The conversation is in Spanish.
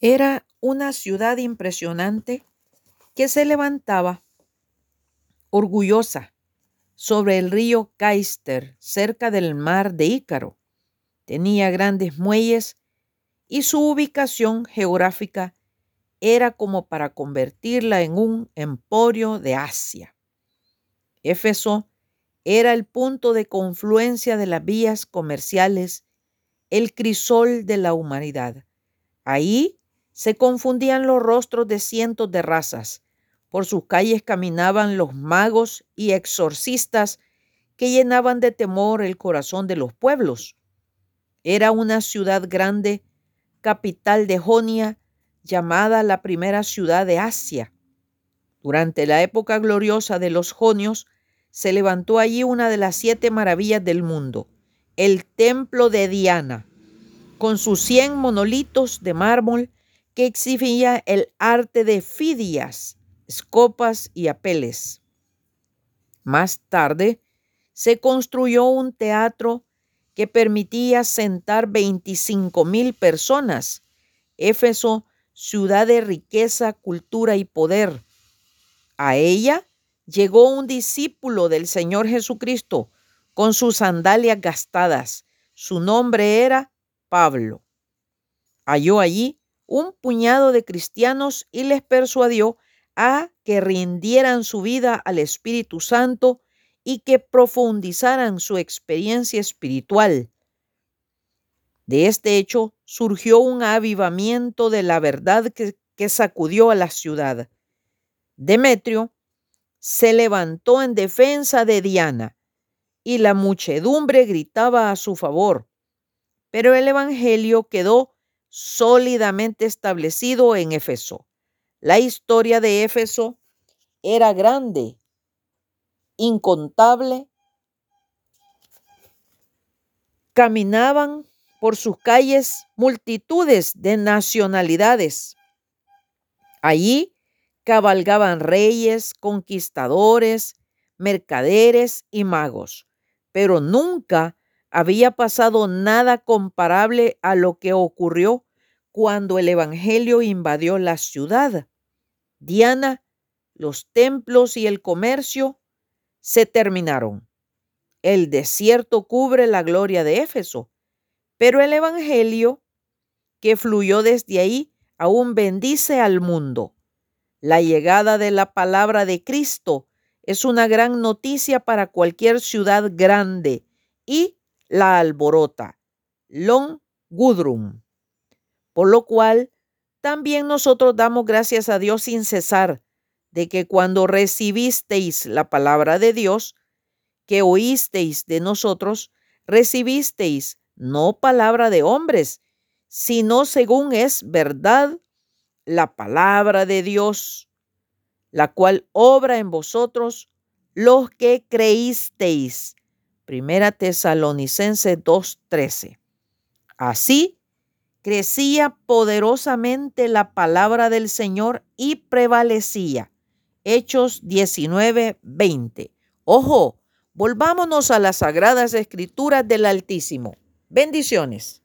Era una ciudad impresionante que se levantaba orgullosa sobre el río Caister, cerca del mar de Ícaro. Tenía grandes muelles y su ubicación geográfica era como para convertirla en un emporio de Asia. Éfeso era el punto de confluencia de las vías comerciales, el crisol de la humanidad. Ahí se confundían los rostros de cientos de razas. Por sus calles caminaban los magos y exorcistas que llenaban de temor el corazón de los pueblos. Era una ciudad grande, capital de Jonia, llamada la primera ciudad de Asia. Durante la época gloriosa de los jonios, se levantó allí una de las siete maravillas del mundo, el templo de Diana, con sus cien monolitos de mármol que exhibía el arte de Fidias, escopas y apeles. Más tarde, se construyó un teatro que permitía sentar 25 mil personas. Éfeso, ciudad de riqueza, cultura y poder. A ella llegó un discípulo del Señor Jesucristo con sus sandalias gastadas. Su nombre era Pablo. Halló allí un puñado de cristianos y les persuadió a que rindieran su vida al Espíritu Santo y que profundizaran su experiencia espiritual. De este hecho surgió un avivamiento de la verdad que, sacudió a la ciudad. Demetrio se levantó en defensa de Diana y la muchedumbre gritaba a su favor. Pero el Evangelio quedó sólidamente establecido en Éfeso. La historia de Éfeso era grande, incontable. Caminaban por sus calles multitudes de nacionalidades. Allí cabalgaban reyes, conquistadores, mercaderes y magos, pero nunca había pasado nada comparable a lo que ocurrió cuando el Evangelio invadió la ciudad. Diana, los templos y el comercio se terminaron. El desierto cubre la gloria de Éfeso, pero el Evangelio que fluyó desde ahí aún bendice al mundo. La llegada de la palabra de Cristo es una gran noticia para cualquier ciudad grande y la alborota, Long Gudrum. Por lo cual, también nosotros damos gracias a Dios sin cesar de que cuando recibisteis la palabra de Dios, que oísteis de nosotros, recibisteis no palabra de hombres, sino según es verdad la palabra de Dios, la cual obra en vosotros los que creísteis. Primera Tesalonicense 2:13. Así crecía poderosamente la palabra del Señor y prevalecía. Hechos 19:20. Ojo, volvámonos a las sagradas escrituras del Altísimo. Bendiciones.